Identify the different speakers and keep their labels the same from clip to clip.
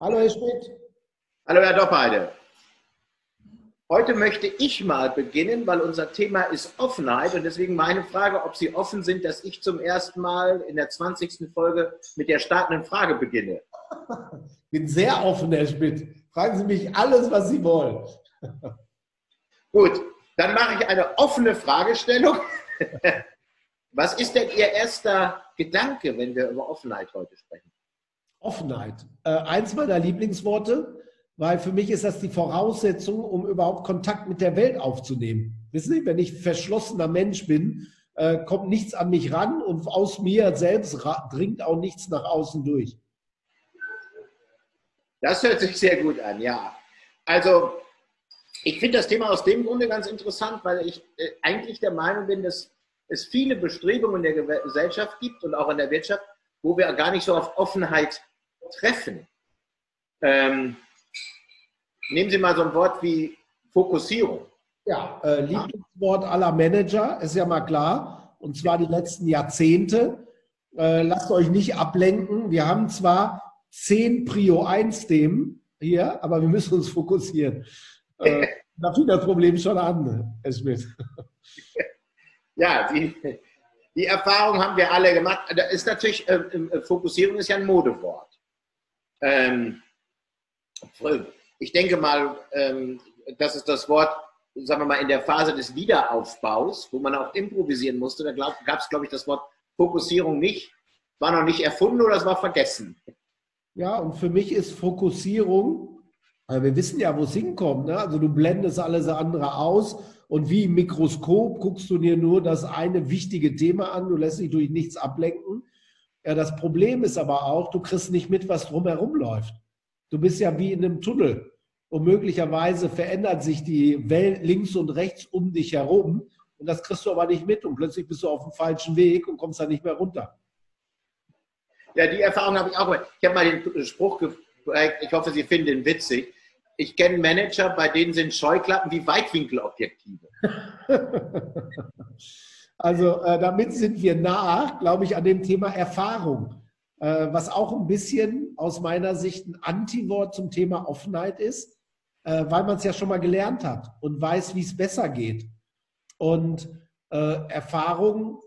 Speaker 1: Hallo Herr Schmidt.
Speaker 2: Hallo Herr Doppheide. Heute möchte ich mal beginnen, weil unser Thema ist Offenheit und deswegen meine Frage, ob Sie offen sind, dass ich zum ersten Mal in der 20. Folge mit der startenden Frage beginne.
Speaker 1: Ich bin sehr offen, Herr Schmidt. Fragen Sie mich alles, was Sie wollen.
Speaker 2: Gut, dann mache ich eine offene Fragestellung. Was ist denn Ihr erster Gedanke, wenn wir über Offenheit heute sprechen?
Speaker 1: Offenheit. Äh, eins meiner Lieblingsworte, weil für mich ist das die Voraussetzung, um überhaupt Kontakt mit der Welt aufzunehmen. Wissen Sie, wenn ich verschlossener Mensch bin, äh, kommt nichts an mich ran und aus mir selbst dringt auch nichts nach außen durch.
Speaker 2: Das hört sich sehr gut an, ja. Also, ich finde das Thema aus dem Grunde ganz interessant, weil ich äh, eigentlich der Meinung bin, dass es viele Bestrebungen in der Gesellschaft gibt und auch in der Wirtschaft, wo wir gar nicht so auf Offenheit treffen. Ähm, nehmen Sie mal so ein Wort wie Fokussierung.
Speaker 1: Ja, äh, Lieblingswort aller Manager ist ja mal klar, und zwar die letzten Jahrzehnte. Äh, lasst euch nicht ablenken. Wir haben zwar zehn Prio 1 Themen hier, aber wir müssen uns fokussieren. Äh, da fing das Problem schon an, Herr Schmidt.
Speaker 2: Ja, die, die Erfahrung haben wir alle gemacht. Da ist natürlich, äh, äh, Fokussierung ist ja ein Modewort. Ähm, ich denke mal, ähm, das ist das Wort, sagen wir mal, in der Phase des Wiederaufbaus, wo man auch improvisieren musste, da gab es, glaube ich, das Wort Fokussierung nicht, war noch nicht erfunden oder es war vergessen.
Speaker 1: Ja, und für mich ist Fokussierung, wir wissen ja, wo es hinkommt. Ne? Also du blendest alles andere aus und wie im Mikroskop guckst du dir nur das eine wichtige Thema an, du lässt dich durch nichts ablenken. Ja, das Problem ist aber auch, du kriegst nicht mit, was drumherum läuft. Du bist ja wie in einem Tunnel und möglicherweise verändert sich die Welt links und rechts um dich herum und das kriegst du aber nicht mit und plötzlich bist du auf dem falschen Weg und kommst da nicht mehr runter.
Speaker 2: Ja, die Erfahrung habe ich auch. Ich habe mal den Spruch geprägt, ich hoffe, Sie finden den witzig ich kenne Manager, bei denen sind Scheuklappen wie Weitwinkelobjektive.
Speaker 1: also äh, damit sind wir nah, glaube ich, an dem Thema Erfahrung, äh, was auch ein bisschen aus meiner Sicht ein Antiwort zum Thema Offenheit ist, äh, weil man es ja schon mal gelernt hat und weiß, wie es besser geht. Und äh, Erfahrung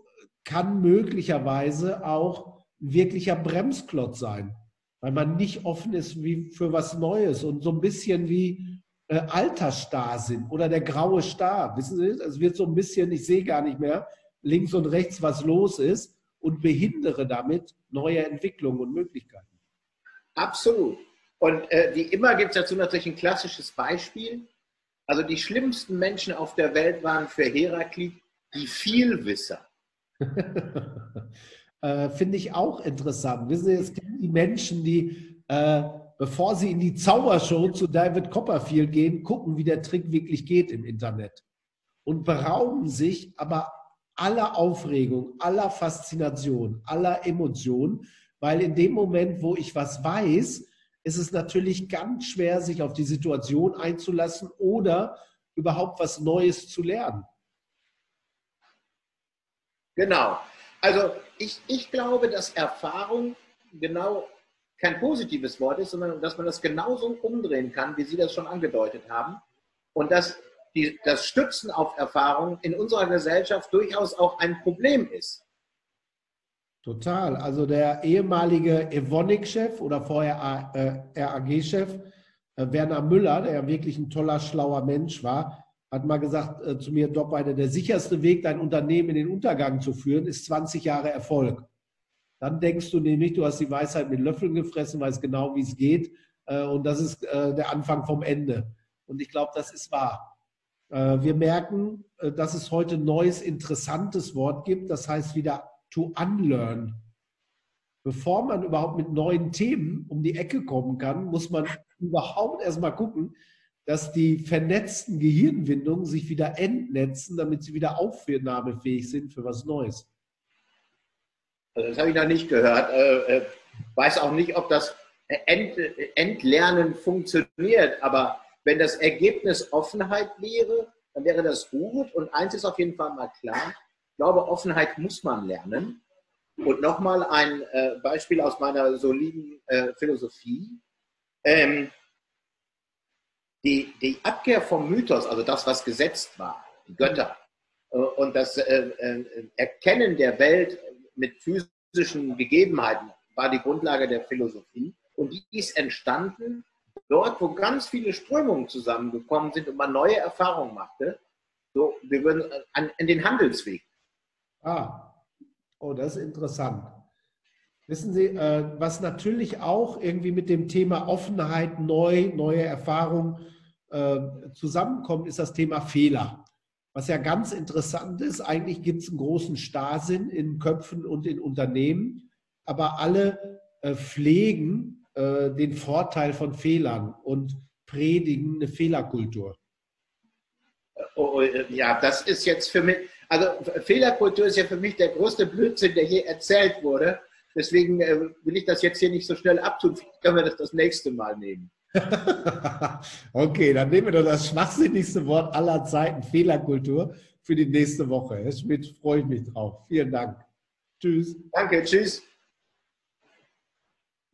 Speaker 1: kann möglicherweise auch ein wirklicher Bremsklotz sein weil man nicht offen ist wie für was Neues und so ein bisschen wie äh, Altersstarrsinn oder der graue Star. Wissen Sie, es wird so ein bisschen, ich sehe gar nicht mehr links und rechts, was los ist und behindere damit neue Entwicklungen und Möglichkeiten.
Speaker 2: Absolut. Und äh, wie immer gibt es dazu natürlich ein klassisches Beispiel. Also die schlimmsten Menschen auf der Welt waren für Heraklit die Vielwisser.
Speaker 1: äh, finde ich auch interessant. Wissen Sie, es gibt die Menschen, die, äh, bevor sie in die Zaubershow zu David Copperfield gehen, gucken, wie der Trick wirklich geht im Internet. Und berauben sich aber aller Aufregung, aller Faszination, aller Emotion, weil in dem Moment, wo ich was weiß, ist es natürlich ganz schwer, sich auf die Situation einzulassen oder überhaupt was Neues zu lernen.
Speaker 2: Genau. Also ich, ich glaube, dass Erfahrung genau kein positives Wort ist, sondern dass man das genauso umdrehen kann, wie Sie das schon angedeutet haben. Und dass die, das Stützen auf Erfahrung in unserer Gesellschaft durchaus auch ein Problem ist.
Speaker 1: Total. Also der ehemalige Evonik-Chef oder vorher äh, RAG-Chef äh, Werner Müller, der ja wirklich ein toller, schlauer Mensch war, hat mal gesagt äh, zu mir, Doppbeide, der sicherste Weg, dein Unternehmen in den Untergang zu führen, ist 20 Jahre Erfolg. Dann denkst du nämlich, du hast die Weisheit mit Löffeln gefressen, weißt genau, wie es geht. Äh, und das ist äh, der Anfang vom Ende. Und ich glaube, das ist wahr. Äh, wir merken, äh, dass es heute ein neues, interessantes Wort gibt. Das heißt wieder to unlearn. Bevor man überhaupt mit neuen Themen um die Ecke kommen kann, muss man überhaupt erstmal gucken, dass die vernetzten Gehirnwindungen sich wieder entnetzen, damit sie wieder aufnahmefähig sind für was Neues.
Speaker 2: Also das habe ich noch nicht gehört. Äh, weiß auch nicht, ob das Ent, Entlernen funktioniert, aber wenn das Ergebnis Offenheit wäre, dann wäre das gut. Und eins ist auf jeden Fall mal klar, ich glaube, Offenheit muss man lernen. Und nochmal ein äh, Beispiel aus meiner soliden äh, Philosophie. Ähm, die, die Abkehr vom Mythos, also das, was gesetzt war, die Götter, äh, und das Erkennen der Welt mit physischen Gegebenheiten war die Grundlage der Philosophie. Und die ist entstanden dort, wo ganz viele Strömungen zusammengekommen sind und man neue Erfahrungen machte. So, wir würden an, an den Handelsweg.
Speaker 1: Ah, oh, das ist interessant. Wissen Sie, was natürlich auch irgendwie mit dem Thema Offenheit, neu, neue Erfahrungen zusammenkommt, ist das Thema Fehler. Was ja ganz interessant ist, eigentlich gibt es einen großen Starrsinn in Köpfen und in Unternehmen, aber alle äh, pflegen äh, den Vorteil von Fehlern und predigen eine Fehlerkultur.
Speaker 2: Oh, oh äh, ja, das ist jetzt für mich, also Fehlerkultur ist ja für mich der größte Blödsinn, der je erzählt wurde. Deswegen äh, will ich das jetzt hier nicht so schnell abtun. Vielleicht können wir das das nächste Mal nehmen.
Speaker 1: okay, dann nehmen wir doch das schwachsinnigste Wort aller Zeiten, Fehlerkultur, für die nächste Woche. Herr Schmidt, freue ich mich drauf. Vielen Dank.
Speaker 2: Tschüss. Danke, tschüss.